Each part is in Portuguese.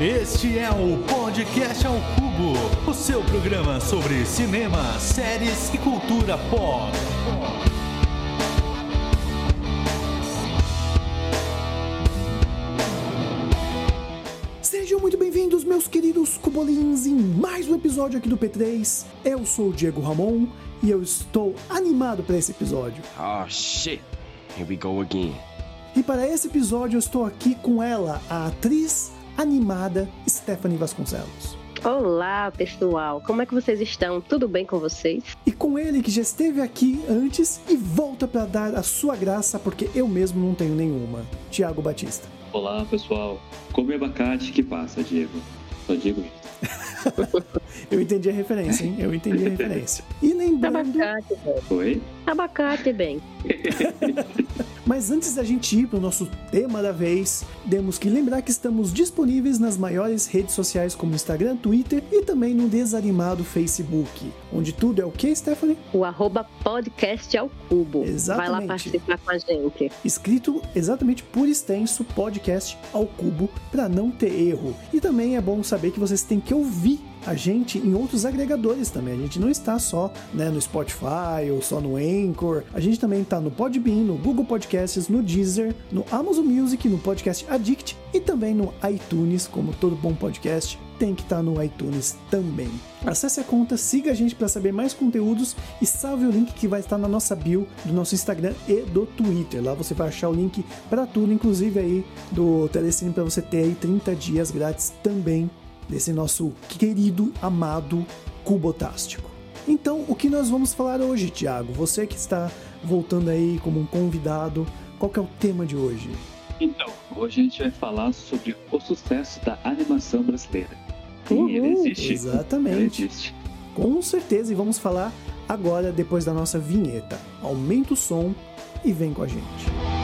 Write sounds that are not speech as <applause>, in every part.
Este é o Podcast ao Cubo, o seu programa sobre cinema, séries e cultura pop. Sejam muito bem-vindos, meus queridos cubolins, em mais um episódio aqui do P3. Eu sou o Diego Ramon e eu estou animado para esse episódio. Oh shit. Here we go again. E para esse episódio eu estou aqui com ela, a atriz animada Stephanie Vasconcelos. Olá, pessoal. Como é que vocês estão? Tudo bem com vocês? E com ele que já esteve aqui antes e volta para dar a sua graça porque eu mesmo não tenho nenhuma. Tiago Batista. Olá, pessoal. Come abacate que passa, Diego. Só digo isso. <laughs> Eu entendi a referência, hein? Eu entendi a referência. E lembrando. Abacate, bem. Oi? Abacate, bem. <laughs> Mas antes da gente ir para o nosso tema da vez, temos que lembrar que estamos disponíveis nas maiores redes sociais como Instagram, Twitter e também no desanimado Facebook, onde tudo é o que, Stephanie? O arroba podcast ao cubo. Vai lá Exatamente. participar com a gente. Escrito exatamente por extenso podcast ao cubo para não ter erro. E também é bom saber que vocês têm que ouvir a gente em outros agregadores também. A gente não está só né, no Spotify ou só no Anchor. A gente também está no Podbean, no Google Podcasts, no Deezer, no Amazon Music, no Podcast Addict e também no iTunes, como todo bom podcast tem que estar no iTunes também. Acesse a conta, siga a gente para saber mais conteúdos e salve o link que vai estar na nossa bio do nosso Instagram e do Twitter. Lá você vai achar o link para tudo, inclusive aí do Telecine para você ter aí 30 dias grátis também desse nosso querido, amado Cubotástico. Então, o que nós vamos falar hoje, Thiago? Você que está voltando aí como um convidado, qual que é o tema de hoje? Então, hoje a gente vai falar sobre o sucesso da animação brasileira. Sim, ele Uhul, existe. Ele Exatamente. existe. Com certeza, e vamos falar agora depois da nossa vinheta. Aumenta o som e vem com a gente.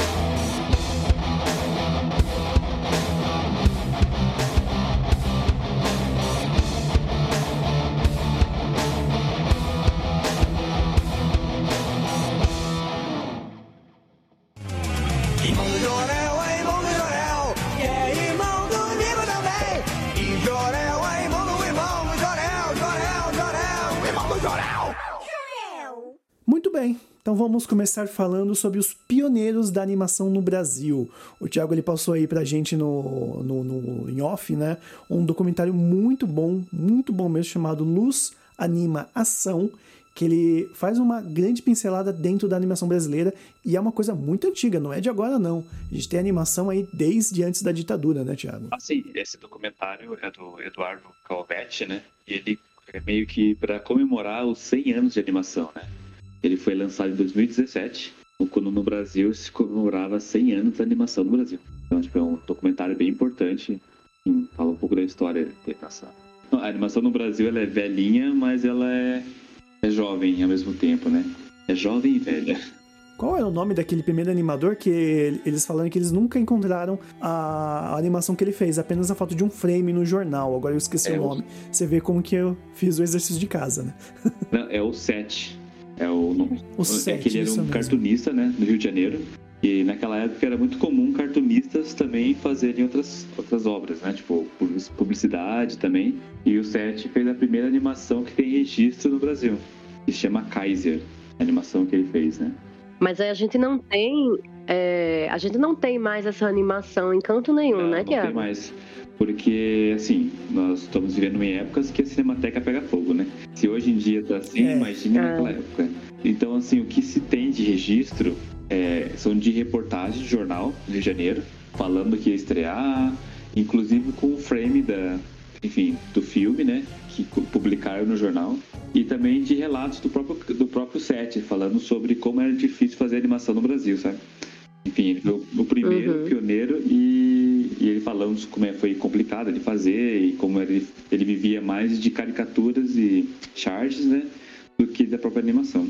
Então vamos começar falando sobre os pioneiros da animação no Brasil. O Thiago ele passou aí pra gente no, no, no em off, né? Um documentário muito bom, muito bom mesmo, chamado Luz Anima Ação, que ele faz uma grande pincelada dentro da animação brasileira e é uma coisa muito antiga, não é de agora não. A gente tem animação aí desde antes da ditadura, né, Thiago? Assim, esse documentário é do Eduardo Calvetti, né? E ele é meio que para comemorar os 100 anos de animação, né? Ele foi lançado em 2017, quando no Brasil se comemorava 100 anos da animação no Brasil. Então, tipo, é um documentário bem importante. Enfim, fala um pouco da história animação. A animação no Brasil ela é velhinha, mas ela é, é jovem ao mesmo tempo, né? É jovem e velha. Qual é o nome daquele primeiro animador que eles falaram que eles nunca encontraram a animação que ele fez, apenas a foto de um frame no jornal. Agora eu esqueci É, o o- nome. Você vê como que eu fiz o exercício de casa, né? Não, é o Sete. É o nome. O é que ele era um mesmo. cartunista, né, do Rio de Janeiro. E naquela época era muito comum cartunistas também fazerem outras, outras obras, né? Tipo, public- publicidade também. E o Sete fez a primeira animação que tem registro no Brasil. Que se chama Kaiser. A animação que ele fez, né? Mas aí a gente não tem. É, a gente não tem mais essa animação em canto nenhum, não, né, não tem Tiago? mais. Porque, assim, nós estamos vivendo em épocas que a Cinemateca pega fogo, né? Se hoje em dia tá assim, É. imagine É. naquela época. Então, assim, o que se tem de registro é, são de reportagens do jornal do Rio de Janeiro, falando que ia estrear, inclusive com o frame da, enfim, do filme, né? Que pu- publicaram no jornal. E também de relatos do próprio, do próprio set, falando sobre como era difícil fazer animação no Brasil, sabe? Enfim, ele foi o- o primeiro Uhum. pioneiro e, e ele falando como é, foi complicado de fazer e como ele, ele vivia mais de caricaturas e charges, né? Do que da própria animação.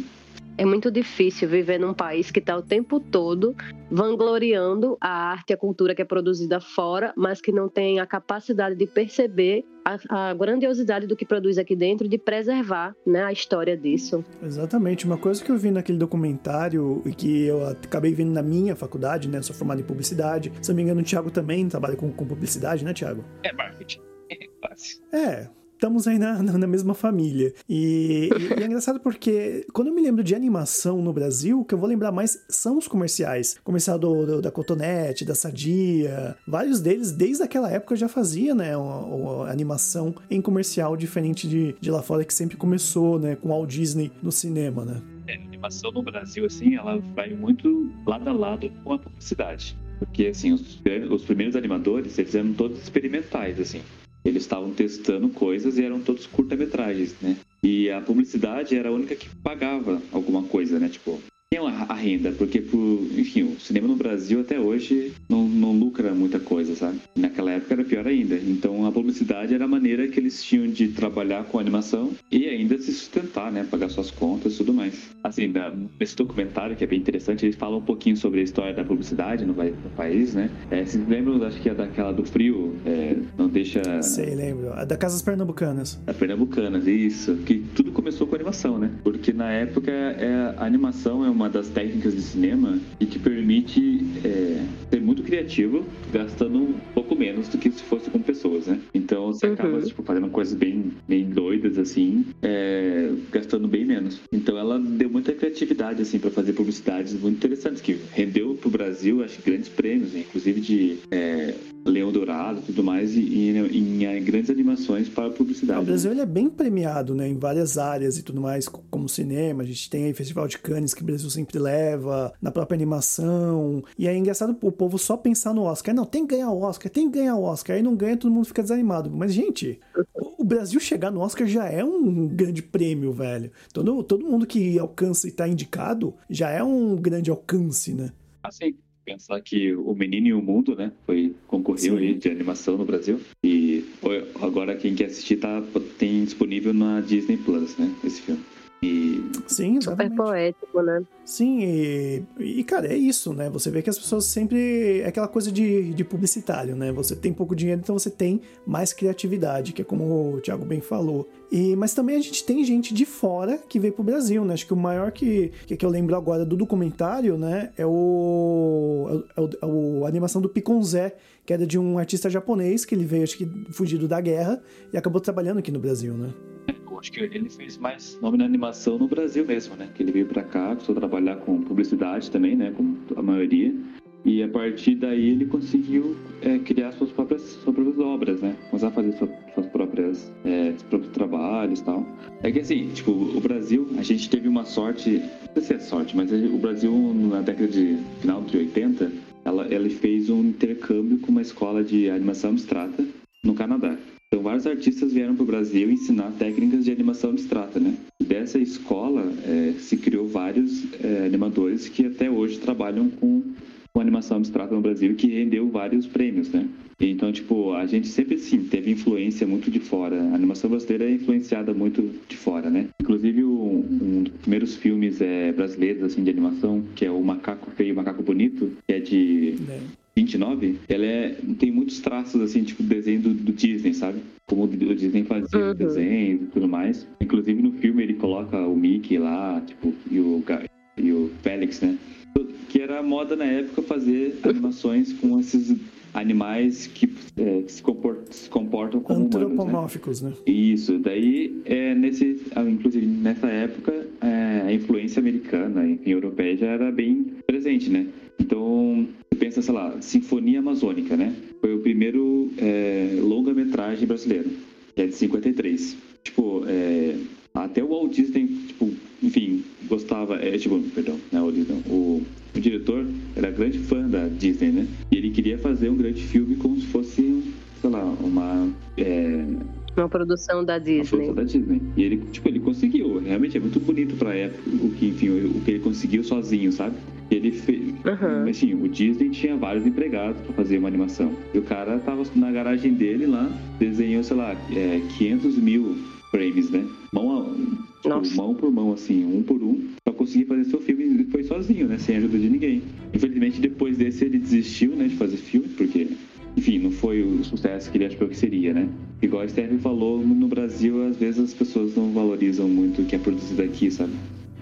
É muito difícil viver num país que está o tempo todo vangloriando a arte e a cultura que é produzida fora, mas que não tem a capacidade de perceber a, a grandiosidade do que produz aqui dentro, de preservar né, a história disso. Exatamente. Uma coisa que eu vi naquele documentário e que eu acabei vendo na minha faculdade, né? Sou formado em publicidade. Se não me engano, o Thiago também trabalha com, com publicidade, né, Thiago? É marketing. É fácil. É, estamos aí na, na, mesma família. E- e é engraçado porque quando eu me lembro de animação no Brasil, o que eu vou lembrar mais são os comerciais. Comercial do, do- da Cotonete, da Sadia. Vários deles, desde aquela época, já fazia, né, uma, uma animação em comercial, diferente de, de lá fora, que sempre começou, né, com Walt Disney no cinema, né? É, a animação no Brasil, assim, ela vai muito lado a lado com a publicidade. Porque, assim, os, os primeiros animadores, eles eram todos experimentais, assim. Eles estavam testando coisas e eram todos curta-metragens, né? E a publicidade era a única que pagava alguma coisa, né? Tipo, tinha a renda, porque, pro, enfim, o cinema no Brasil até hoje não, não lucra muita coisa, sabe? Naquela época era pior ainda. Então a publicidade era a maneira que eles tinham de trabalhar com a animação e ainda se sustentar, né? Pagar suas contas e tudo mais. Assim, na- nesse documentário, que é bem interessante, eles falam um pouquinho sobre a história da publicidade no, no país, né? É, vocês lembram, acho que é daquela do frio, é, não deixa... Sei, lembro. A da Casas Pernambucanas. Da Pernambucanas, isso. Que tudo começou com animação, né? Porque na época é, a animação é uma das técnicas de cinema e que permite é, ser muito criativo, gastando um pouco menos do que se fosse com pessoas, né? Então você Uhum. acaba tipo, fazendo coisas bem, bem doidas, assim, é, gastando bem menos. Então ela deu muita criatividade, assim, para fazer publicidades muito interessantes, que rendeu pro Brasil, acho grandes prêmios, né? inclusive de é, Leão Dourado e tudo mais, e, e em, em grandes animações para publicidade. O né? Brasil ele é bem premiado, né, em várias áreas e tudo mais, co- como cinema. A gente tem aí Festival de Cannes que o Brasil sempre leva, na própria animação. E é engraçado o povo só pensar no Oscar. Não, tem que ganhar o Oscar, tem que ganhar o Oscar. Aí não ganha, todo mundo fica desanimado. Mas, gente, o o Brasil chegar no Oscar já é um grande prêmio, velho. Todo, todo mundo que alcança e tá indicado já é um grande alcance, né? Assim, pensar que o Menino e o Mundo, né, foi concorreu Sim. de animação no Brasil e agora quem quer assistir tá tem disponível na Disney Plus, né, esse filme. E Sim, Super exatamente. poético, né? Sim, e, e, cara, é isso, né? Você vê que as pessoas sempre. É aquela coisa de, de publicitário, né? Você tem pouco dinheiro, então você tem mais criatividade, que é como o Thiago bem falou. E, mas também a gente tem gente de fora que veio pro Brasil, né? Acho que o maior que, que, que eu lembro agora do documentário, né? É o. É o, é o- a animação do Piconzé, que era de um artista japonês, que ele veio, acho que, fugido da guerra e acabou trabalhando aqui no Brasil, né? Acho que ele fez mais nome na animação no Brasil mesmo, né, que ele veio pra cá, começou a trabalhar com publicidade também, né, como a maioria. E a partir daí ele conseguiu é, criar suas próprias, suas próprias obras, né? Começar a fazer sua- suas próprias, é, seus próprios trabalhos e tal. É que assim, tipo, o Brasil, a gente teve uma sorte, não sei se é sorte, mas o Brasil na década de final de 80, ela, ele fez um intercâmbio com uma escola de animação abstrata no Canadá. Então vários artistas vieram para o Brasil ensinar técnicas de animação abstrata, né? Dessa escola é, se criou vários é, animadores que até hoje trabalham com com animação abstrata no Brasil que rendeu vários prêmios, né? Então, tipo, a gente sempre, sim, teve influência muito de fora. A animação brasileira é influenciada muito de fora, né? Inclusive, um, um dos primeiros filmes é, brasileiros, assim, de animação, que é o Macaco Feio e Macaco Bonito, que é de né? 29, ela é, tem muitos traços, assim, tipo, desenho do, do Disney, sabe? Como o Disney fazia Uhum. os desenhos e tudo mais. Inclusive, no filme, ele coloca o Mickey lá, tipo, e o, e o Félix, né? Que era a moda na época fazer animações com esses animais que, é, que se, compor- se comportam como humanos, né? Antropomórficos, né? Isso, daí, é, nesse, ah, inclusive nessa época, é, a influência americana, enfim, europeia já era bem presente, né? Então, pensa, sei lá, Sinfonia Amazônica, né? Foi o primeiro é, longa-metragem brasileiro, que é de 53. Tipo, é, até o Walt Disney, tipo, enfim, gostava, é, tipo, perdão, é não, o, o diretor era grande fã da Disney, né? E ele queria fazer um grande filme como se fosse, sei lá, uma... é, Uma produção da a Disney. produção da Disney. E ele, tipo, ele conseguiu. Realmente é muito bonito pra época o que, enfim, o, que ele conseguiu sozinho, sabe? Ele fez. Aham. Assim, o Disney tinha vários empregados pra fazer uma animação. E o cara tava na garagem dele lá, desenhou, sei lá, é, 500 mil frames, né? Mão, a, tipo, Nossa. mão por mão, assim, um por um, pra conseguir fazer seu filme foi sozinho, né? Sem ajuda de ninguém. Infelizmente, depois desse, ele desistiu, né? De fazer filme, porque, enfim, não foi o sucesso que ele achou que seria, né? Igual a Stephen falou, no Brasil, às vezes as pessoas não valorizam muito o que é produzido aqui, sabe?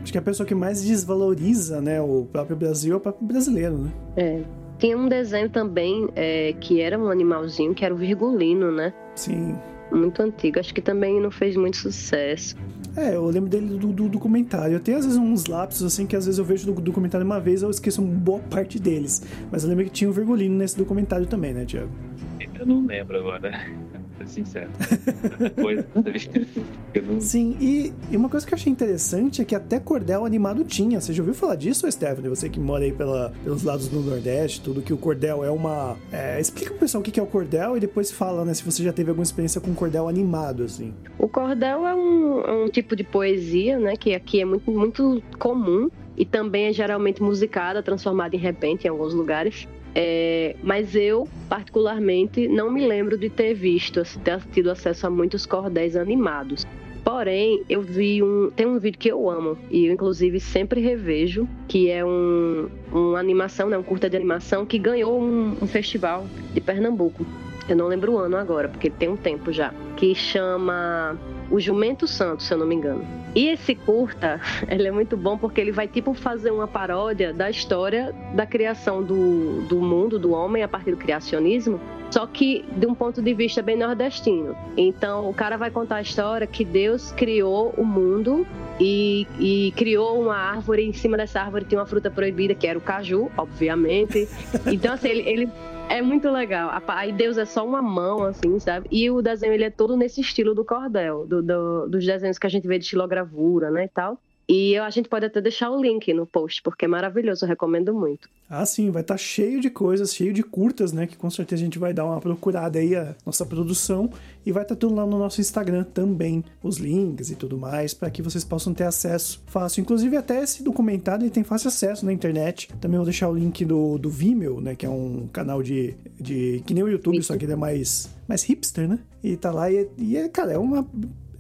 Acho que a pessoa que mais desvaloriza, né, o próprio Brasil é o próprio brasileiro, né? É. Tinha um desenho também é, que era um animalzinho, que era o Virgulino, né? Sim. Muito antigo. Acho que também não fez muito sucesso. É, eu lembro dele do, do documentário. Eu tenho às vezes uns lapsos assim que às vezes eu vejo do documentário uma vez eu esqueço uma boa parte deles. Mas eu lembro que tinha o Virgulino nesse documentário também, né, Tiago? Eu não lembro agora, ser sincero. Depois, <laughs> eu não... Sim, e, e uma coisa que eu achei interessante é que até cordel animado tinha. Você já ouviu falar disso, Stephanie? Você que mora aí pela, pelos lados do Nordeste, tudo que o cordel é uma. É, explica pro pessoal o que é o cordel e depois fala, né, se você já teve alguma experiência com cordel animado, assim. O cordel é um, é um tipo de poesia, né? Que aqui é muito, muito comum e também é geralmente musicada, transformada em repente em alguns lugares. É, mas eu, particularmente, não me lembro de ter visto, assim, ter tido acesso a muitos cordéis animados. Porém, eu vi um. Tem um vídeo que eu amo, e eu, inclusive, sempre revejo, que é um, uma animação, né, um curta de animação que ganhou um, um festival de Pernambuco. Eu não lembro o ano agora, porque tem um tempo já. Que chama O Jumento Santo, se eu não me engano. E esse curta, <laughs> ele é muito bom porque ele vai tipo fazer uma paródia da história da criação do, do mundo, do homem, a partir do criacionismo, só que de um ponto de vista bem nordestino. Então o cara vai contar a história que Deus criou o mundo e, e criou uma árvore, em cima dessa árvore tinha uma fruta proibida, que era o caju, obviamente. <laughs> Então, assim, ele, ele é muito legal. Aí Deus é só uma mão, assim, sabe? E o desenho, ele é todo nesse estilo do cordel, do, do- dos desenhos que a gente vê de estilogravura, né, e tal. E a gente pode até deixar o link no post, porque é maravilhoso, eu recomendo muito. Ah, sim, vai estar cheio de coisas, cheio de curtas, né? Que com certeza a gente vai dar uma procurada aí, a nossa produção. E vai estar tudo lá no nosso Instagram também, os links e tudo mais, para que vocês possam ter acesso fácil. Inclusive, até esse documentário ele tem fácil acesso na internet. Também vou deixar o link do, do Vimeo, né? Que é um canal de. de que nem o YouTube, só que ele é mais, mais hipster, né? E tá lá e, e é, cara, é uma.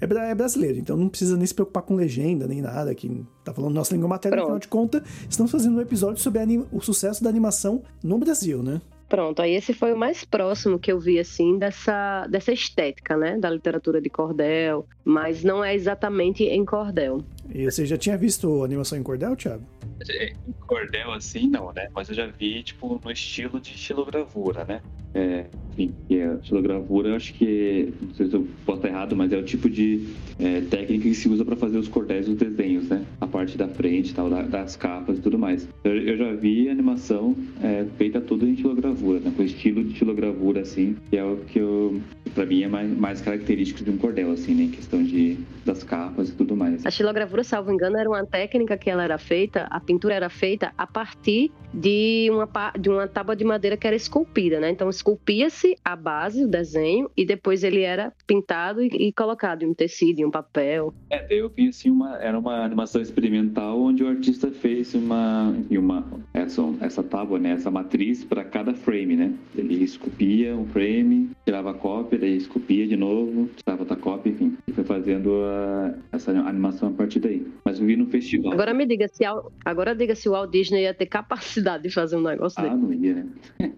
É, é brasileiro, então não precisa nem se preocupar com legenda nem nada, que tá falando nossa língua materna, Pronto. afinal de contas, estamos fazendo um episódio sobre o sucesso da animação no Brasil, né? Pronto, aí esse foi o mais próximo que eu vi, assim, dessa, dessa estética, né, da literatura de cordel, mas não é exatamente em cordel. E você já tinha visto animação em cordel, Thiago? É, Em cordel assim, não, né? Mas eu já vi, tipo, no estilo de estilogravura, né? É, enfim, é estilogravura, eu acho que, não sei se eu posso estar errado, mas é o tipo de é, técnica que se usa para fazer os cordéis dos desenhos, né? A parte da frente tal, da- das capas e tudo mais. Eu, eu já vi animação é, feita tudo em estilogravura, né? Com estilo de estilogravura, assim, que é o que eu, pra mim, é mais, mais característico de um cordel, assim, né? Em questão de, das capas e tudo mais. A estilogravura, salvo engano, era uma técnica que ela era feita, a pintura era feita a partir de uma, de uma tábua de madeira que era esculpida, né? Então esculpia-se a base, o desenho, e depois ele era pintado e, e colocado em um tecido, em um papel. É, eu vi assim uma era uma animação experimental onde o artista fez uma uma essa essa tábua, né, essa matriz para cada frame, né? Ele esculpia um frame, tirava a cópia, daí esculpia de novo, tirava outra cópia, enfim, e foi fazendo a- essa animação a partir daí. Mas eu vi no festival. Agora me diga se agora diga se o Walt Disney ia ter capacidade de fazer um negócio ah, dele. não ia, né? <laughs>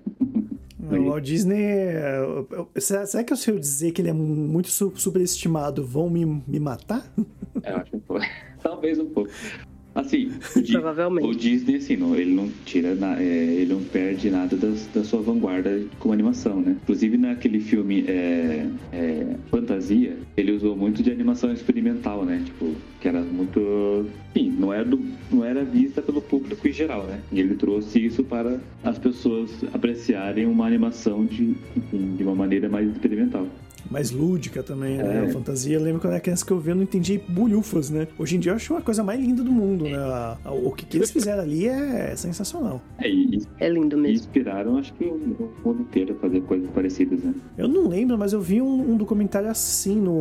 O Walt Disney. eu- eu- Será, que se eu dizer que ele é muito su- superestimado, vão me, me matar? É, eu acho que foi. <laughs> Talvez um pouco. Assim, o, Di- Provavelmente. o Disney, assim, não, ele não tira, na- é, ele não perde nada das- da sua vanguarda como animação, né? Inclusive naquele filme é, é, Fantasia, ele usou muito de animação experimental, né? Tipo, que era muito, enfim, não era, do- não era vista pelo público em geral, né? E ele trouxe isso para as pessoas apreciarem uma animação de, enfim, de uma maneira mais experimental. Mais lúdica também, né? É. A fantasia. Eu lembro quando era criança que eu vi, eu não entendi bolhufas, né? Hoje em dia eu acho uma coisa mais linda do mundo, né? O que, que eles fizeram ali é sensacional. É, É lindo mesmo. inspiraram, acho que o, o mundo inteiro a fazer coisas parecidas, né? Eu não lembro, mas eu vi um, um documentário assim no.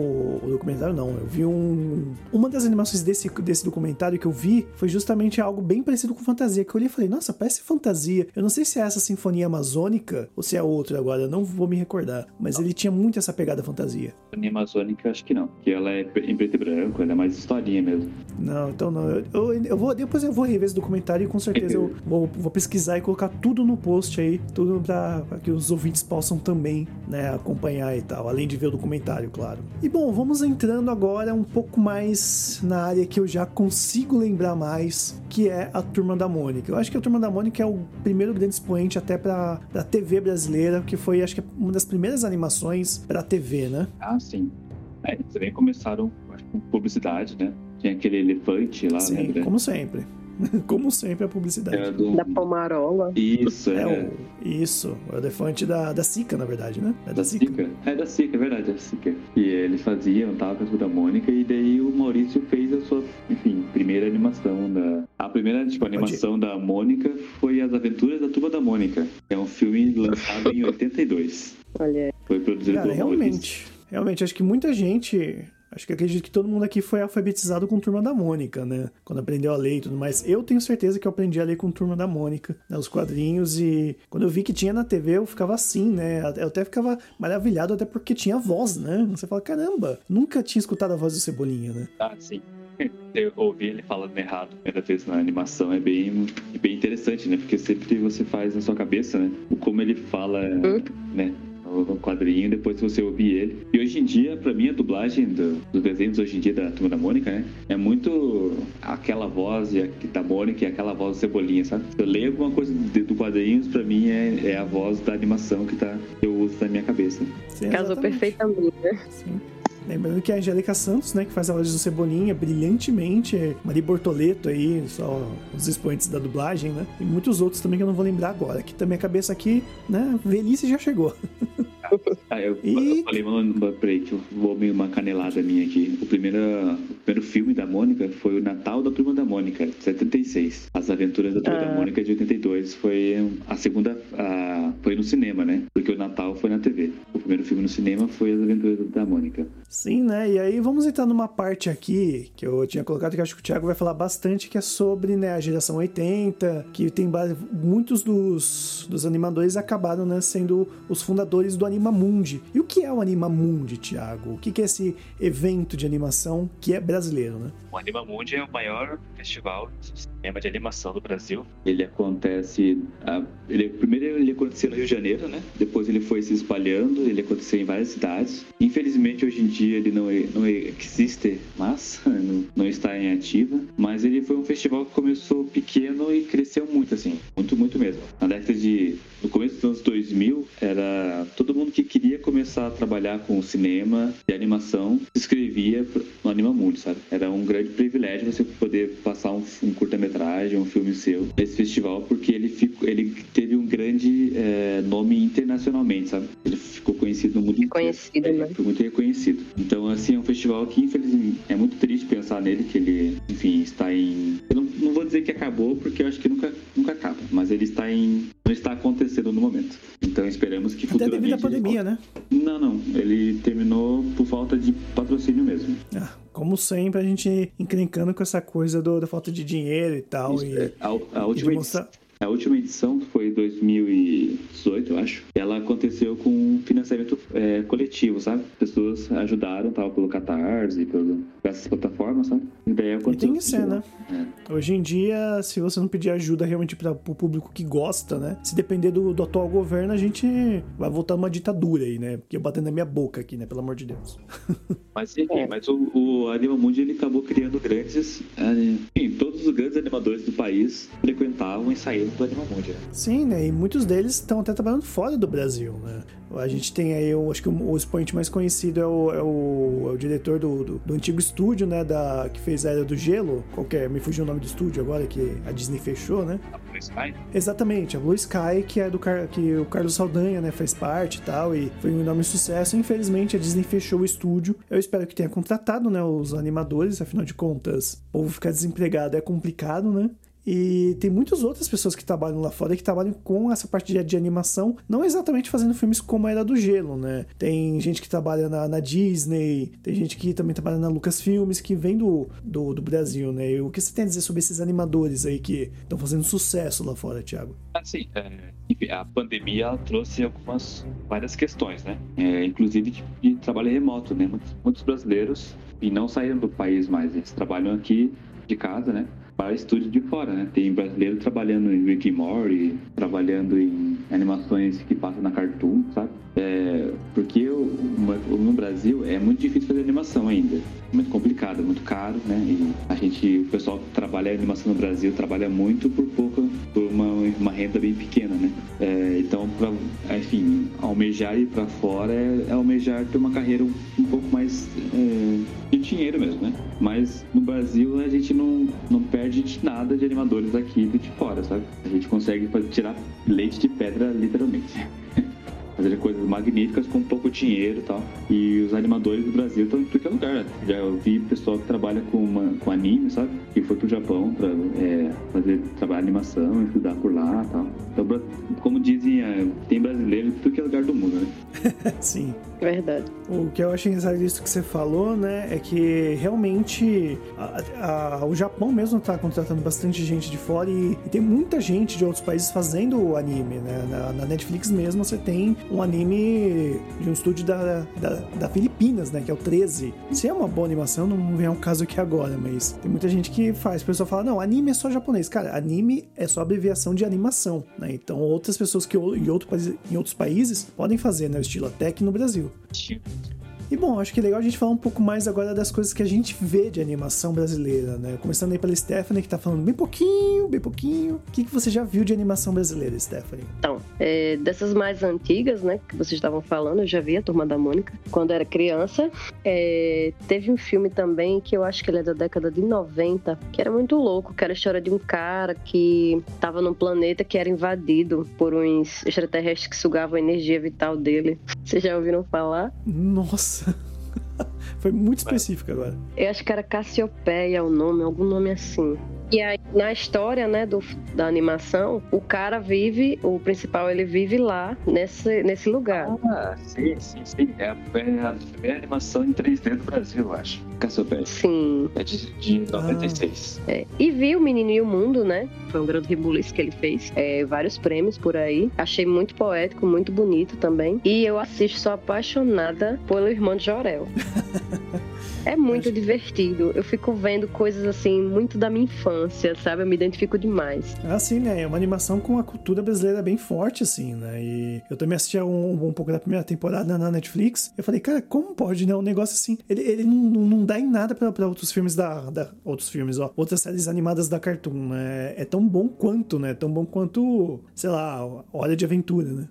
O documentário não, eu vi um. Uma das animações desse, desse documentário que eu vi foi justamente algo bem parecido com fantasia. Que eu olhei e falei, nossa, parece fantasia. Eu não sei se é essa sinfonia amazônica ou se é outra agora, eu não vou me recordar. Mas ele tinha muito essa pegada pegada fantasia. Animazônica, acho que não. Porque ela é em preto e branco, ela é mais historinha mesmo. Não, então não. Eu, eu, eu vou, depois eu vou rever esse documentário e com certeza eu <laughs> vou, vou pesquisar e colocar tudo no post aí, tudo pra, pra que os ouvintes possam também né, acompanhar e tal, além de ver o documentário, claro. E bom, vamos entrando agora um pouco mais na área que eu já consigo lembrar mais, que é a Turma da Mônica. Eu acho que a Turma da Mônica é o primeiro grande expoente até pra, pra TV brasileira, que foi, acho que, uma das primeiras animações pra TV, né? Ah, sim. É, eles também começaram acho, com publicidade, né? Tinha aquele elefante lá, Sim, lembra? como sempre. <laughs> como sempre a publicidade. Era do... Da Pomarola. Isso, é. É o, isso, o elefante da, da Sica, na verdade, né? É da, Da Sica. Sica. É da Sica, é verdade, da Sica. E eles faziam, tava com a da Mônica, e daí o Maurício fez a sua, enfim, primeira animação da. A primeira, tipo, animação da Mônica foi As Aventuras da Turma da Mônica. É um filme lançado em 82. Olha, Foi produzido Cara, pelo Maurício. realmente, realmente, acho que muita gente. Acho que acredito que todo mundo aqui foi alfabetizado com Turma da Mônica, né? Quando aprendeu a ler e tudo mais. Eu tenho certeza que eu aprendi a ler com Turma da Mônica, né? Os quadrinhos. E quando eu vi que tinha na TV, eu ficava assim, né? Eu até ficava maravilhado, até porque tinha voz, né? Você fala, caramba, nunca tinha escutado a voz do Cebolinha, né? Ah, sim. <laughs> Eu ouvi ele falando errado a primeira vez na animação, é bem, bem interessante, né? Porque sempre você faz na sua cabeça, né? O como ele fala, né? No quadrinho, depois você ouvir ele. E hoje em dia, pra mim, a dublagem do- dos desenhos hoje em dia da Turma da Mônica, né? É muito aquela voz da Mônica e aquela voz do Cebolinha, sabe? Se eu leio alguma coisa de- do quadrinhos, pra mim é, é a voz da animação que tá, eu uso na minha cabeça. Sim, casou perfeitamente, né? Sim. Lembrando que a Angélica Santos, né, que faz a voz do Cebolinha brilhantemente, é Mari Bortoleto aí, só os expoentes da dublagem, né? E muitos outros também que eu não vou lembrar agora, que também a cabeça aqui, né, velhice já chegou. <laughs> Ah, eu, E- eu falei, mano, peraí, que eu vou meio uma canelada minha aqui. O primeiro, o primeiro filme da Mônica foi o Natal da Turma da Mônica, de 76. As Aventuras da Turma da Ah. Mônica, de 82. Foi a segunda, a, foi no cinema, né? Porque o Natal foi na TV. O primeiro filme no cinema foi As Aventuras da Mônica. Sim, né? E aí vamos entrar numa parte aqui que eu tinha colocado que acho que o Thiago vai falar bastante, que é sobre né, a geração 80, que tem base... muitos dos, dos animadores acabaram né, sendo os fundadores do Animamundi. E o que é o Animamundi, Thiago? O que que é esse evento de animação que é brasileiro, né? O Animamundi é o maior festival de cinema de animação do Brasil. Ele acontece. ah, ele, primeiro ele acontecia no Rio de Janeiro, né? Depois ele foi se espalhando, ele aconteceu em várias cidades. Infelizmente hoje em dia ele não, não existe mais, <laughs> não, não está em ativa. Mas ele foi um festival que começou pequeno e cresceu muito, assim. Muito, muito mesmo. Na década de. No começo dos anos 2000, era todo mundo que queria começar a trabalhar com cinema e animação se inscrevia no Animamundi, sabe? Era um grande privilégio você poder passar um, um curta-metragem, um filme seu nesse festival, porque ele, ficou, ele teve um grande eh, nome internacionalmente, sabe? Ele ficou conhecido no mundo inteiro. Reconhecido, É, né? Foi muito reconhecido. Então, assim, é um festival que, infelizmente, é muito triste pensar nele, que ele, enfim, está em... Eu não, não vou dizer que acabou, porque eu acho que nunca, nunca acaba, mas ele está em... não está acontecendo no momento. Então, esperamos que Até futuramente... devido à pandemia, né? Não, não. Ele terminou por falta de patrocínio mesmo. Ah, como sempre, a gente encrencando com essa coisa do- da falta de dinheiro e tal. Isso, e, é, a, a e última mostrar... A última edição, foi 2018, eu acho, ela aconteceu com um financiamento é, coletivo, sabe? Pessoas ajudaram, tava pelo Catarse, pelo, por essas plataformas, sabe? E daí E tem que ser, né? É. Hoje em dia, se você não pedir ajuda realmente para o público que gosta, né? Se depender do, do atual governo, a gente vai voltar numa ditadura aí, né? Porque eu batendo na minha boca aqui, né? Pelo amor de Deus. <laughs> Mas enfim, mas o, o Animamundi ele acabou criando grandes. é, Enfim, todos os grandes animadores do país frequentavam e saíram do Animamundi. Né? Sim, né? E muitos deles estão até trabalhando fora do Brasil, né? A gente tem aí, eu acho que o, o expoente mais conhecido é o, é o, é o diretor do, do, do antigo estúdio, né? Da, que fez a Era do Gelo. Qualquer, me fugiu o nome do estúdio agora, que a Disney fechou, né? A Blue Sky? Exatamente, a Blue Sky, que é do que o Carlos Saldanha, né, fez parte e tal, e foi um enorme sucesso. Infelizmente, a Disney fechou o estúdio. Eu espero que tenha contratado, né, os animadores, afinal de contas, o povo ficar desempregado é complicado, né? E tem muitas outras pessoas que trabalham lá fora que trabalham com essa parte de, de animação, não exatamente fazendo filmes como a Era do Gelo, né? Tem gente que trabalha na, na Disney, tem gente que também trabalha na Lucasfilmes, que vem do, do, do Brasil, né? E o que você tem a dizer sobre esses animadores aí que estão fazendo sucesso lá fora, Thiago? Assim, é, a pandemia trouxe algumas várias questões, né? É, inclusive de, de trabalho remoto, né? Muitos, muitos brasileiros e não saíram do país mais, eles trabalham aqui de casa, né? Para estúdio de fora, né? Tem brasileiro trabalhando em Rick and Morty, trabalhando em animações que passam na Cartoon, sabe? É, porque o- no Brasil é muito difícil fazer animação ainda. Muito complicado, muito caro, né? E a gente, o pessoal que trabalha animação no Brasil trabalha muito por pouca, uma, uma renda bem pequena, né? É, então, pra, enfim, almejar ir para fora é, é almejar ter uma carreira um, pouco mais é, de dinheiro mesmo, né? Mas no Brasil a gente não, não perde de nada de animadores aqui de fora, sabe? A gente consegue tirar leite de pedra literalmente. <laughs> Fazer coisas magníficas com pouco dinheiro e tal. E os animadores do Brasil estão em qualquer lugar. Já vi pessoal que trabalha com, uma, com anime, sabe? Que foi pro Japão pra é, fazer trabalhar animação, estudar por lá e tal. Então, como dizem, é, tem brasileiro em tudo que é lugar do mundo, né? <laughs> Sim. Verdade. O que eu acho engraçado disso que você falou, né, é que realmente a- a- o Japão mesmo tá contratando bastante gente de fora e, e tem muita gente de outros países fazendo o anime, né? Na, na Netflix mesmo você tem um anime de um estúdio da, da, da Filipinas, né, que é o 13. Se é uma boa animação, não vem ao caso aqui agora, mas tem muita gente que faz. O pessoal fala, não, anime é só japonês. Cara, anime é só abreviação de animação, né? Então outras pessoas que em, outro, em outros países podem fazer, né, o estilo até aqui no Brasil. E bom, acho que é legal a gente falar um pouco mais agora das coisas que a gente vê de animação brasileira, né? Começando aí pela Stephanie, que tá falando bem pouquinho, bem pouquinho. O que, que você já viu de animação brasileira, Stephanie? Então, é, dessas mais antigas, né, que vocês estavam falando, eu já vi a Turma da Mônica quando era criança. É, teve um filme também que eu acho que ele é da década de 90, que era muito louco, que era a história de um cara que estava num planeta que era invadido por uns extraterrestres que sugavam a energia vital dele. Vocês já ouviram falar? Nossa! <laughs> Foi muito específico agora. Eu acho que era Cassiopeia o nome, algum nome assim. E aí, na história, né, do, da animação, o cara vive, o principal, ele vive lá, nesse, nesse lugar. Ah, sim, sim, sim. É a, é a primeira animação em 3D do Brasil, eu acho. Cassiopeia. Sim. É de, de 96. É. E vi o Menino e o Mundo, né? Foi um grande rebuliço que ele fez. É, vários prêmios por aí. Achei muito poético, muito bonito também. E eu assisto, sou apaixonada pelo irmão de Jorel. <laughs> É muito divertido. Eu fico vendo coisas assim, muito da minha infância, sabe? Eu me identifico demais. Assim, né? É uma animação com a cultura brasileira bem forte, assim, né? E eu também assisti a um, um pouco da primeira temporada na Netflix. Eu falei, cara, como pode, né? Um negócio assim. Ele, ele não, não, dá em nada pra, pra outros filmes da, da. Outros filmes, ó. Outras séries animadas da Cartoon, né? É tão bom quanto, né? Tão bom quanto, sei lá, Hora de Aventura, né?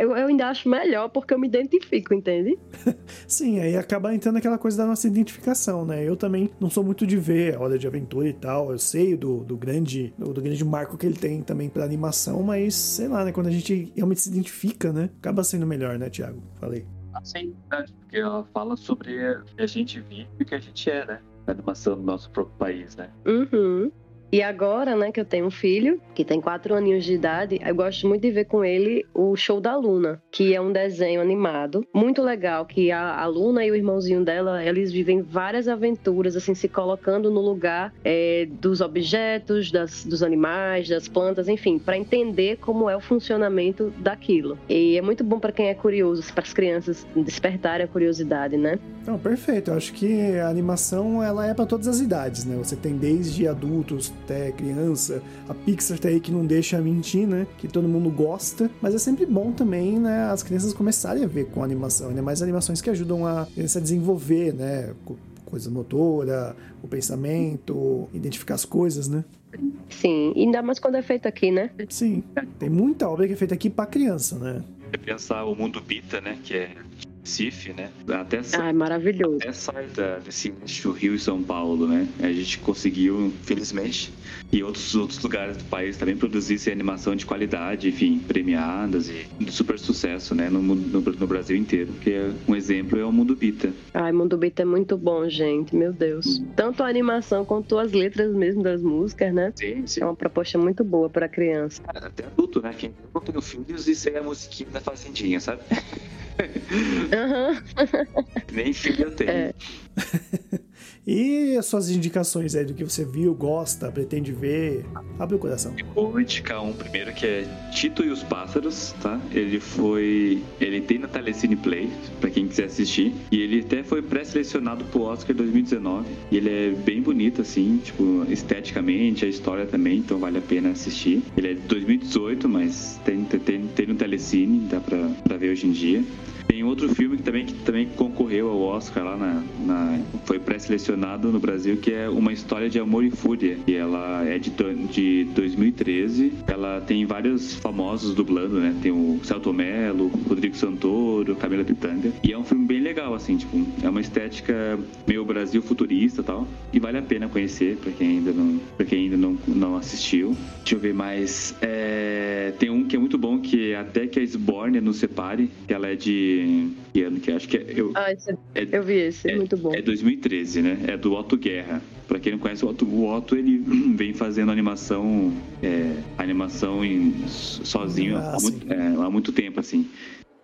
Eu, eu ainda acho melhor porque eu me identifico, entende? <laughs> Sim, aí acaba entrando aquela coisa da nossa identificação, né? Eu também não sou muito de ver a Hora de Aventura e tal. Eu sei do, do grande do, do grande marco que ele tem também pra animação, mas sei lá, né? Quando a gente realmente se identifica, né? Acaba sendo melhor, né, Thiago? Falei. Sim, verdade, porque ela fala sobre o que a gente vive e o que a gente é, né? A animação do nosso próprio país, né? Uhum. E agora, né, que eu tenho um filho, que tem quatro aninhos de idade, eu gosto muito de ver com ele o Show da Luna, que é um desenho animado, muito legal, que a, a Luna e o irmãozinho dela, eles vivem várias aventuras, assim, se colocando no lugar é, dos objetos, das, dos animais, das plantas, enfim, para entender como é o funcionamento daquilo. E é muito bom para quem é curioso, para as crianças despertarem a curiosidade, né? Então, perfeito. Eu acho que a animação ela é pra todas as idades, né? Você tem desde adultos até criança. A Pixar tá aí que não deixa mentir, né? Que todo mundo gosta. Mas é sempre bom também, né? As crianças começarem a ver com animação, ainda mais animações que ajudam a criança a desenvolver, né? co- Coisa motora, o pensamento, identificar as coisas, né? Sim, ainda mais quando é feito aqui, né? Sim, tem muita obra que é feita aqui pra criança, né? É pensar o mundo Bita, né? Que é Recife, né? Até Ah, é maravilhoso. até sai da, desse Rio e São Paulo, né? A gente conseguiu, felizmente, e outros, outros lugares do país também produzissem animação de qualidade, enfim, premiadas e de super sucesso, né? No, no, no Brasil inteiro. Que é, um exemplo é o Mundo Bita. Ai, Mundo Bita é muito bom, gente. Meu Deus. Tanto a animação quanto as letras mesmo das músicas, né? Sim, sim. É uma proposta muito boa pra criança. Até adulto, né? Quem não tem filhos e segue a musiquinha da Fazendinha, sabe? <laughs> <laughs> Aham. Nem filho eu tenho. É. <laughs> E as suas indicações aí do que você viu, gosta, pretende ver? Abre o coração. Vou indicar um primeiro que é Tito e os Pássaros, tá? Ele foi. Ele tem na Telecine Play, pra quem quiser assistir. E ele até foi pré-selecionado pro Oscar 2019. E ele é bem bonito, assim, tipo, esteticamente, a história também, então vale a pena assistir. Ele é de 2018, mas tem, tem, tem no Telecine, dá pra, pra ver hoje em dia. Tem outro filme que também, que também concorreu ao Oscar lá na. na- foi pré-selecionado no Brasil, que é Uma História de Amor e Fúria. E ela é de, de 2013. Ela tem vários famosos dublando, né? Tem o Celto Mello, Rodrigo Santoro, Camila Pitanga. E é um filme bem legal, assim, tipo, é uma estética meio Brasil futurista e tal. E vale a pena conhecer, pra quem ainda não, pra quem ainda não, não assistiu. Deixa eu ver mais. É, tem um que é muito bom, que é Até que a Sbornia nos separe, que ela é de. Que ano que é? Acho que é. Eu, Ah, esse- é, eu vi esse, é- muito bom. é 2013, né? É do Otto Guerra. Pra quem não conhece o Otto, o Otto ele <clears throat> vem fazendo animação, é, animação em- sozinho Ah, há, muito, é, há muito tempo, assim.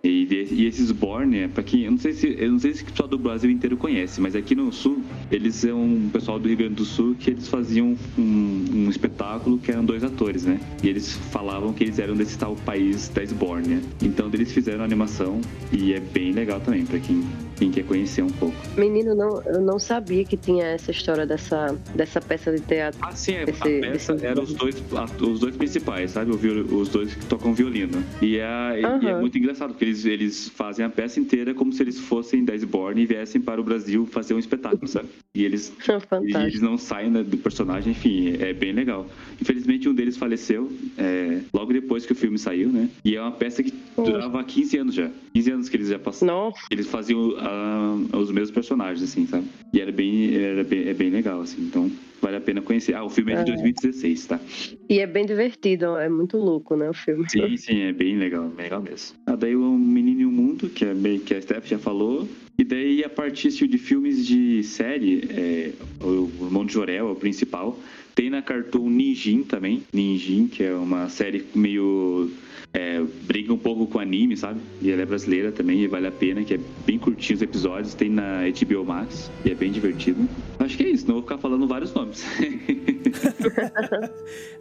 E, e esses Borne, é pra quem. Eu não sei se eu não sei se o pessoal do Brasil inteiro conhece, mas aqui no sul, eles são um pessoal do Rio Grande do Sul que eles faziam um, um espetáculo que eram dois atores, né? E eles falavam que eles eram desse tal país da Esbórnia. Então eles fizeram a animação e é bem legal também, pra quem, quem quer conhecer um pouco. Menino, não, eu não sabia que tinha essa história dessa, dessa peça de teatro. Ah, sim, a Esse- peça esse- eram os dois, a- os dois principais, sabe? Os dois que tocam violino. E é, e é muito engraçado, porque eles, eles fazem a peça inteira como se eles fossem da Sborn e viessem para o Brasil fazer um espetáculo, sabe? E eles, <laughs> e Fantástico. eles não saem né, do personagem, enfim, é bem legal. Infelizmente, um deles faleceu é, logo depois que o filme saiu, né? E é uma peça que durava 15 anos já. 15 anos que eles já passaram. Nossa, Eles faziam ah, os mesmos personagens, assim, sabe? E era bem, era bem, é bem legal, assim. Então, vale a pena conhecer. Ah, o filme é de É. 2016, tá? e é bem divertido, é muito louco, né, o filme. Sim, sim, é bem legal, bem legal mesmo. Ah, daí o Menino e o Mundo, que, é bem, que a Steph já falou. E daí, a partir de filmes de série, é, o Irmão de Jorel é o principal. Tem na Cartoon Ninjin também. Ninjin, que é uma série meio... É, briga um pouco com anime, sabe? E ela é brasileira também e vale a pena, que é bem curtinho os episódios. Tem na HBO Max e é bem divertido. Acho que é isso, não vou ficar falando vários nomes. <laughs>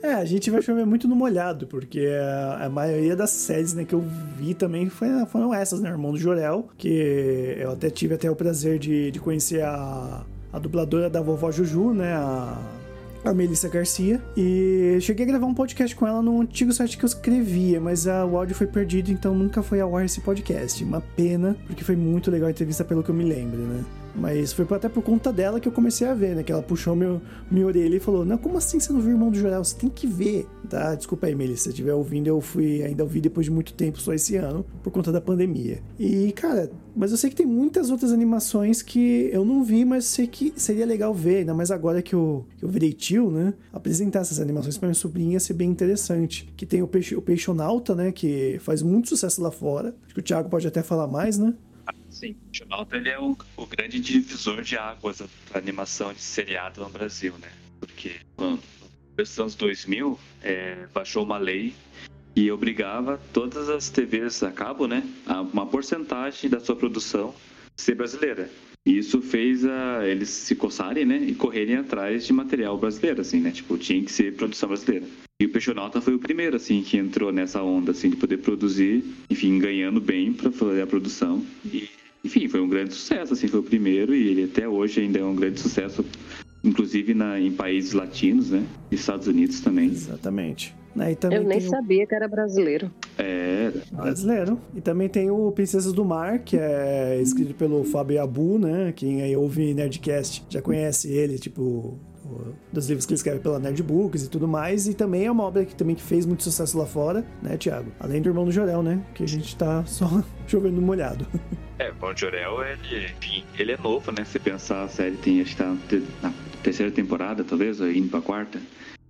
É, a gente vai chover muito no molhado, porque a, a maioria das séries né, que eu vi também foi- foram essas, né? Irmão do Jorel, que eu até tive até o prazer de, de conhecer a, a dubladora da vovó Juju, né? A, a Melissa Garcia. E cheguei a gravar um podcast com ela no antigo site que eu escrevia, mas a, o áudio foi perdido, então nunca foi ao ar esse podcast. Uma pena, porque foi muito legal a entrevista, pelo que eu me lembro, né? Mas foi até por conta dela que eu comecei a ver, né? Que ela puxou meu, minha orelha e falou: Não, como assim você não viu o Irmão do Jorel? Você tem que ver, tá? Desculpa aí, Melissa. Se estiver ouvindo, eu fui ainda ouvi depois de muito tempo, só esse ano, por conta da pandemia. E, cara, mas eu sei que tem muitas outras animações que eu não vi, mas sei que seria legal ver, ainda mais agora que eu, que eu virei tio, né? Apresentar essas animações pra minha sobrinha ia ser bem interessante. Que tem o, Peixe, o Peixonauta, né? Que faz muito sucesso lá fora. Acho que o Thiago pode até falar mais, né? Sim, o Jonalta ele é o, o grande divisor de águas da animação de seriado no Brasil, né? Porque quando nos anos 2000 é, baixou uma lei que obrigava todas as TVs a cabo, né, a uma porcentagem da sua produção ser brasileira. E isso fez a, eles se coçarem, né, e correrem atrás de material brasileiro, assim, né? Tipo, tinha que ser produção brasileira. E o Peixonauta foi o primeiro, assim, que entrou nessa onda, assim, de poder produzir, enfim, ganhando bem para fazer a produção. E, enfim, foi um grande sucesso, assim, foi o primeiro e ele até hoje ainda é um grande sucesso, inclusive na, em países latinos, né? E Estados Unidos também. Exatamente. Né, e também Eu nem tem o- sabia que era brasileiro. É, Brasileiro. E também tem o Princesas do Mar, que é escrito pelo Fábio Abu, né? Quem aí ouve Nerdcast já conhece ele, tipo, dos livros que ele escreve pela Nerd Books e tudo mais, e também é uma obra que também que fez muito sucesso lá fora, né, Thiago? Além do Irmão do Jorel, né? Que a gente tá só <laughs> chovendo molhado. É, Bom Jorel, ele, enfim, ele é novo, né? Se pensar, a série tem, acho que tá na terceira temporada, talvez, ou indo pra quarta.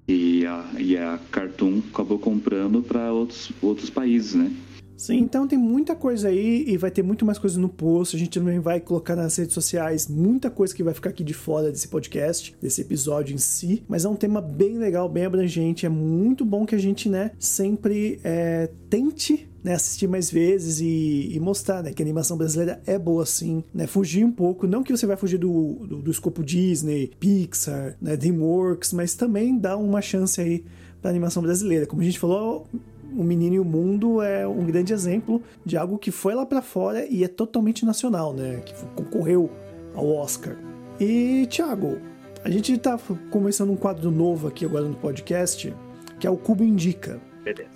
E a, e a Cartoon acabou comprando para outros, outros países, né? Sim, então tem muita coisa aí e vai ter muito mais coisa no post. A gente também vai colocar nas redes sociais muita coisa que vai ficar aqui de fora desse podcast, desse episódio em si. Mas é um tema bem legal, bem abrangente. É muito bom que a gente, né, sempre é, tente né, assistir mais vezes e, e, mostrar né, que a animação brasileira é boa sim, né, fugir um pouco, não que você vai fugir do, do, do escopo Disney, Pixar, né, DreamWorks, mas também dá uma chance aí para animação brasileira. Como a gente falou, o Menino e o Mundo é um grande exemplo de algo que foi lá para fora e é totalmente nacional, né? Que concorreu ao Oscar. E, Thiago, a gente tá começando um quadro novo aqui agora no podcast, que é o Cubo Indica.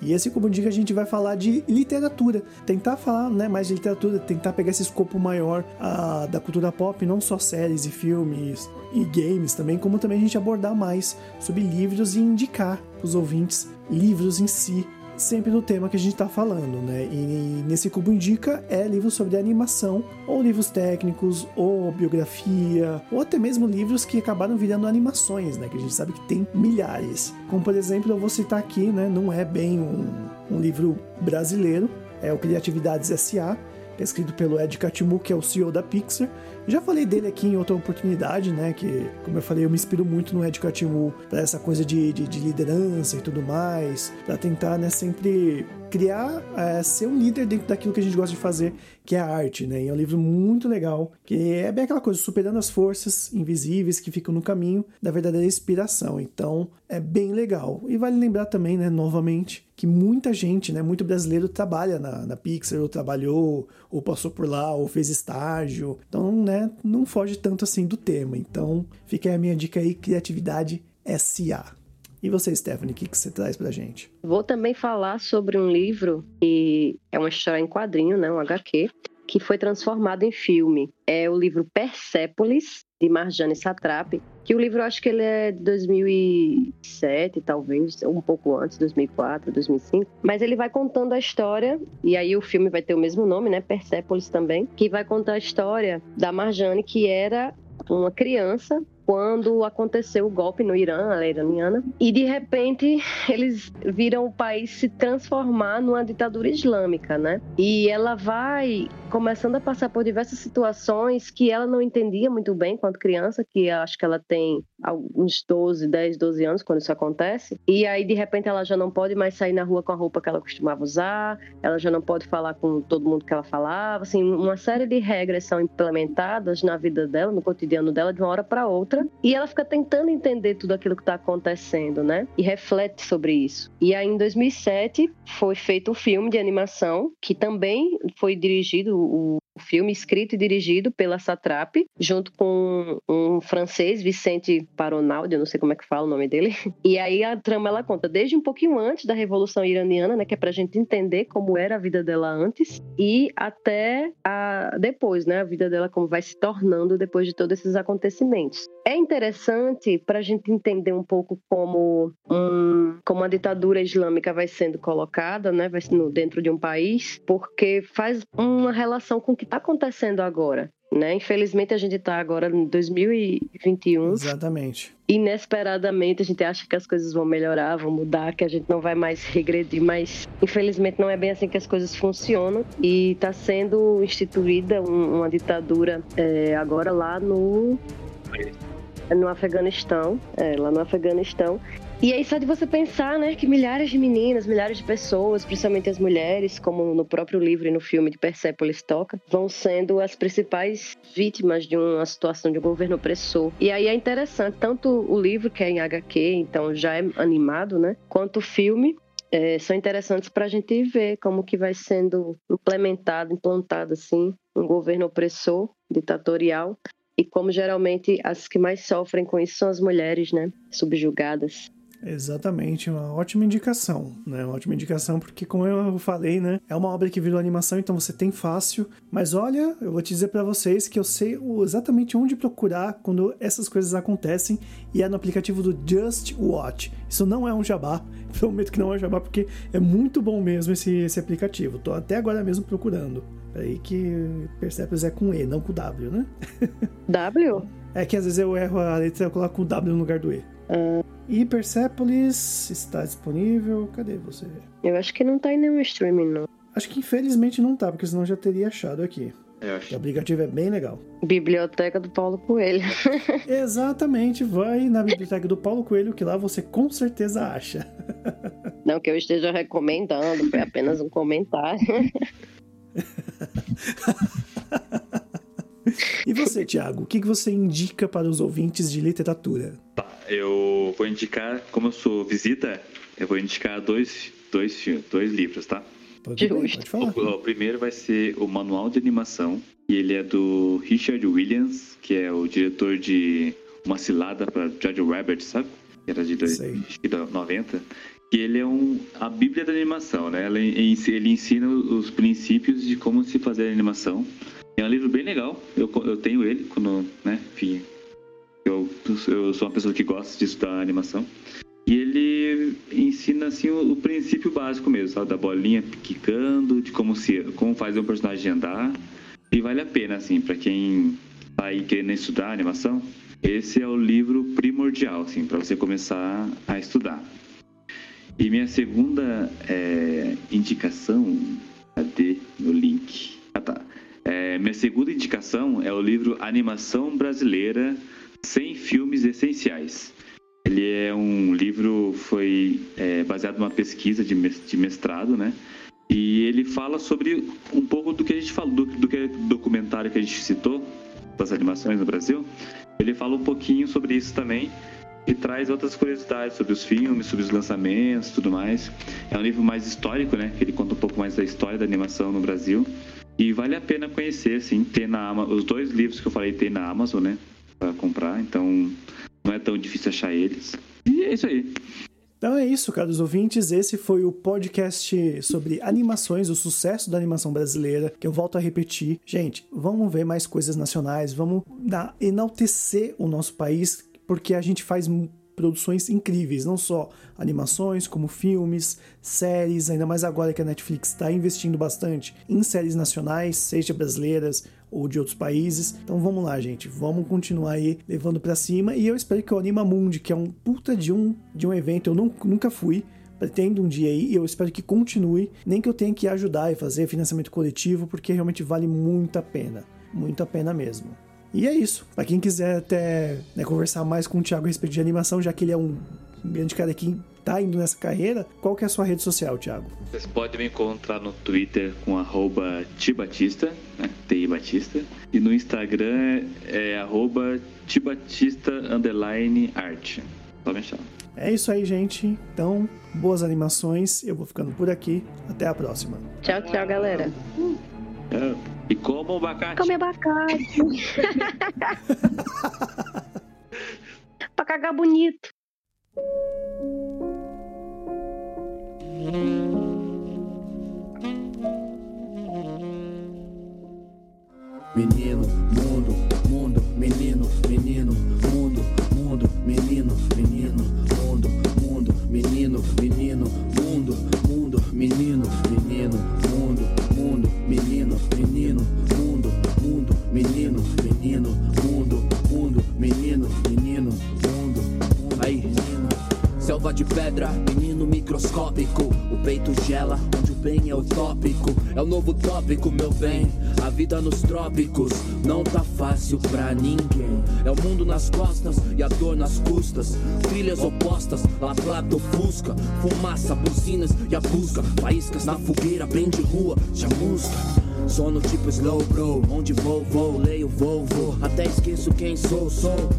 E esse Cubo Indica a gente vai falar de literatura. Tentar falar né, mais de literatura, tentar pegar esse escopo maior uh, da cultura pop, não só séries e filmes e games também, como também a gente abordar mais sobre livros e indicar para os ouvintes livros em si sempre do tema que a gente está falando, né? E nesse cubo indica é livros sobre animação, ou livros técnicos, ou biografia, ou até mesmo livros que acabaram virando animações, né? Que a gente sabe que tem milhares. Como por exemplo, eu vou citar aqui, né? Não é bem um, um livro brasileiro, é o Criatividades S.A., é escrito pelo Ed Catmull, que é o CEO da Pixar. Já falei dele aqui em outra oportunidade, né? Que, como eu falei, eu me inspiro muito no Ed Catmull para essa coisa de, de, de, liderança e tudo mais, para tentar, né, sempre criar, é, ser um líder dentro daquilo que a gente gosta de fazer, que é a arte, né? E é um livro muito legal, que é bem aquela coisa, superando as forças invisíveis que ficam no caminho da verdadeira inspiração. Então, é bem legal. E vale lembrar também, né, novamente, que muita gente, né, muito brasileiro trabalha na, na Pixar, ou trabalhou, ou passou por lá, ou fez estágio. Então, né, não foge tanto assim do tema. Então, fica aí a minha dica aí, criatividade SA. E você, Stephanie, o que, que você traz pra gente? Vou também falar sobre um livro que é uma história em quadrinho, né, um HQ, que foi transformado em filme. É o livro Persépolis, de Marjane Satrapi, que o livro acho que ele é de 2007, talvez, um pouco antes, 2004, 2005, mas ele vai contando a história, e aí o filme vai ter o mesmo nome, né, Persépolis também, que vai contar a história da Marjane, que era uma criança quando aconteceu o golpe no Irã, a lei iraniana, e de repente eles viram o país se transformar numa ditadura islâmica, né? E ela vai começando a passar por diversas situações que ela não entendia muito bem quando criança, que acho que ela tem uns 12, 10, 12 anos quando isso acontece. E aí de repente ela já não pode mais sair na rua com a roupa que ela costumava usar, ela já não pode falar com todo mundo que ela falava, assim, uma série de regras são implementadas na vida dela, no cotidiano dela de uma hora para outra outra e ela fica tentando entender tudo aquilo que está acontecendo, né? E reflete sobre isso. E aí em 2007 foi feito um filme de animação que também foi dirigido o filme escrito e dirigido pela Satrap, junto com um francês, Vicente Paronaldi, eu não sei como é que fala o nome dele. <laughs> E aí a trama ela conta desde um pouquinho antes da Revolução Iraniana, né, que é pra gente entender como era a vida dela antes, e até a depois, né, a vida dela como vai se tornando depois de todos esses acontecimentos. É interessante para a gente entender um pouco como, um, como a ditadura islâmica vai sendo colocada, né, vai sendo dentro de um país, porque faz uma relação com o que está acontecendo agora. Né? Infelizmente a gente está agora em 2021. Exatamente. Inesperadamente a gente acha que as coisas vão melhorar, vão mudar, que a gente não vai mais regredir, mas infelizmente não é bem assim que as coisas funcionam e está sendo instituída uma ditadura é, agora lá no no Afeganistão, é, lá no Afeganistão. E aí só de você pensar, né, que milhares de meninas, milhares de pessoas, principalmente as mulheres, como no próprio livro e no filme de Persepolis toca, vão sendo as principais vítimas de uma situação de um governo opressor. E aí é interessante, tanto o livro, que é em HQ, então já é animado, né, quanto o filme, é, são interessantes para a gente ver como que vai sendo implementado, implantado assim, um governo opressor, ditatorial, e como geralmente as que mais sofrem com isso são as mulheres, né? Subjugadas. Exatamente, uma ótima indicação, né? Uma ótima indicação, porque como eu falei, né? É uma obra que virou animação, então você tem fácil. Mas olha, eu vou te dizer para vocês que eu sei exatamente onde procurar quando essas coisas acontecem e é no aplicativo do Just Watch. Isso não é um jabá, <laughs> prometo que não é um jabá, porque é muito bom mesmo esse, esse aplicativo. Tô até agora mesmo procurando. Aí que Persepolis é com E, não com W, né? <laughs> W? É que às vezes eu erro a letra e coloco o W no lugar do E. E Persepolis está disponível. Cadê você? eu acho que não tá em nenhum streaming, não. Acho que infelizmente não tá, porque senão eu já teria achado aqui. Eu O acho. aplicativo é bem legal. Biblioteca do Paulo Coelho. <laughs> Exatamente, vai na biblioteca do Paulo Coelho, que lá você com certeza acha. <laughs> Não que eu esteja recomendando, foi apenas um comentário. <laughs> <laughs> E você, Thiago, o que que você indica para os ouvintes de literatura? Tá, eu vou indicar, como eu sou visita, eu vou indicar dois, dois, dois livros, tá? Pode, pode falar. O, o primeiro vai ser o Manual de Animação, e ele é do Richard Williams, que é o diretor de Uma Cilada para George Rabbit, sabe? Que era de dois- acho que da 90. E ele é um, a bíblia da animação, né? Ele, ele ensina os princípios de como se fazer animação. É um livro bem legal, eu, eu tenho ele quando, né, enfim, eu, eu sou uma pessoa que gosta de estudar animação. E ele ensina assim o, o princípio básico mesmo, sabe? Da bolinha quicando, de como se como faz um personagem andar. E vale a pena assim para quem tá aí querendo estudar animação. Esse é o livro primordial assim para você começar a estudar. E minha segunda é, indicação, cadê meu link? Ah tá. É, minha segunda indicação é o livro Animação Brasileira sem filmes essenciais. Ele é um livro foi é, baseado numa pesquisa de de mestrado, né? E ele fala sobre um pouco do que a gente falou, do, do que documentário que a gente citou das animações no Brasil. Ele fala um pouquinho sobre isso também e traz outras curiosidades sobre os filmes, sobre os lançamentos, tudo mais. É um livro mais histórico, né? Ele conta um pouco mais da história da animação no Brasil e vale a pena conhecer, assim, ter na Ama- os dois livros que eu falei tem na Amazon, né? Para comprar, então não é tão difícil achar eles. E é isso aí. Então é isso, caros ouvintes. Esse foi o podcast sobre animações, o sucesso da animação brasileira, que eu volto a repetir. Gente, vamos ver mais coisas nacionais, vamos enaltecer o nosso país, porque a gente faz produções incríveis, não só animações, como filmes, séries, ainda mais agora que a Netflix está investindo bastante em séries nacionais, seja brasileiras ou de outros países. Então vamos lá, gente, vamos continuar aí levando pra cima e eu espero que o Anima Mundi, que é um puta de um de um evento, eu não- nunca fui, pretendo um dia aí e eu espero que continue, nem que eu tenha que ajudar e fazer financiamento coletivo, porque realmente vale muito a pena, muito a pena mesmo. E é isso. Pra quem quiser até né, conversar mais com o Thiago a respeito de animação, já que ele é um grande cara que tá indo nessa carreira, qual que é a sua rede social, Thiago? Vocês podem me encontrar no Twitter com arroba tibatista, né? TI Batista. E no Instagram é, é arroba tibatista underline art. Só me achar. É isso aí, gente. Então, boas animações. Eu vou ficando por aqui. Até a próxima. Tchau, tchau, galera. É. E como o abacate. Come abacate. <laughs> pra cagar bonito. Menino, mundo, mundo, menino, menino, mundo, mundo, menino, menino, mundo, mundo, menino, menino, mundo, mundo, menino, menino, mundo, mundo, menino, menino, menino, mundo, mundo, menino, menino, mundo, mundo. Aí, menino. Selva de pedra, menino microscópico. O peito gela, onde o bem é o tópico. É o novo tópico, meu bem. A vida nos trópicos não tá fácil pra ninguém. É o mundo nas costas e a dor nas custas. Trilhas opostas, La Plata ou Fusca. Fumaça, buzinas e a busca. Faíscas na fogueira, bem de rua, chamusca. Sono tipo slow bro, onde vou, vou, leio, vou, vou. Até esqueço quem sou, sou.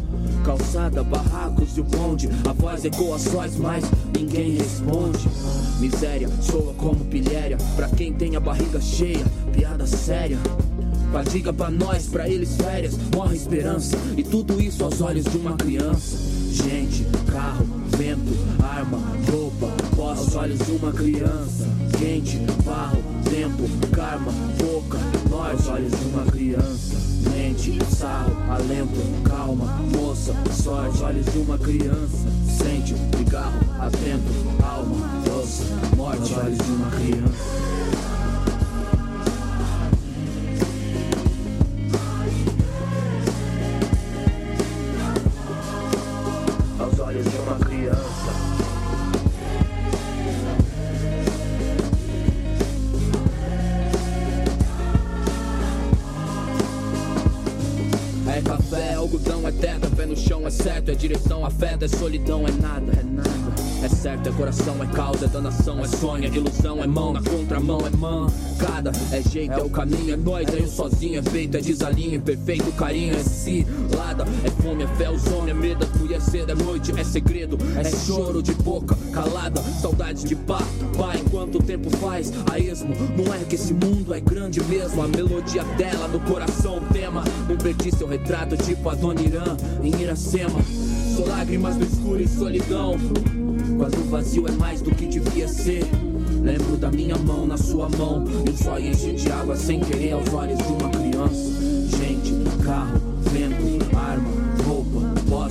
Calçada, barracos e o bonde. A voz ecoa sóis, mas ninguém responde. Miséria soa como pilhéria. Pra quem tem a barriga cheia, piada séria. Fadiga pra nós, pra eles férias, morre esperança. E tudo isso aos olhos de uma criança. Gente, carro, vento, ar, olhos de uma criança. Quente, barro, tempo, karma, boca, nós, aos olhos de uma criança. Mente, sarro, alento, calma, moça, sorte, aos olhos de uma criança. Sente, cigarro, atento, alma, doce, morte, aos olhos de uma criança. É solidão, é nada, é nada. É certo, é coração, é causa, é danação, é sonho, é ilusão, é mão, na contramão, é mancada, é jeito, é o caminho, é nós, é eu sozinho, é feito, é desalinho, perfeito, carinho, é é fome, é fé, os homens, é medo, é cedo, é noite, é segredo, é choro de boca calada, saudade de pá, pai, enquanto o tempo faz a esmo, não é que esse mundo é grande mesmo, a melodia dela no coração, tema, não perdi seu retrato, tipo a Dona Irã, em Iracema, sou lágrimas no escuro e solidão, quando o vazio é mais do que devia ser. Lembro da minha mão na sua mão. E o só enche de água sem querer aos olhos de uma criança. Gente, carro,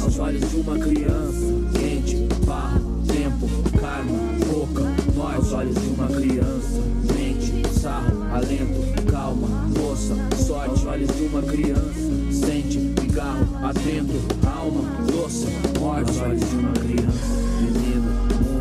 aos olhos de uma criança. Quente, barro, tempo, karma, boca. Nós aos olhos de uma criança. Mente, sarro, alento, calma, moça. Sorte, olhos de uma criança. Sente, cigarro, atento, alma, doce Morte, olhos de uma criança. Menino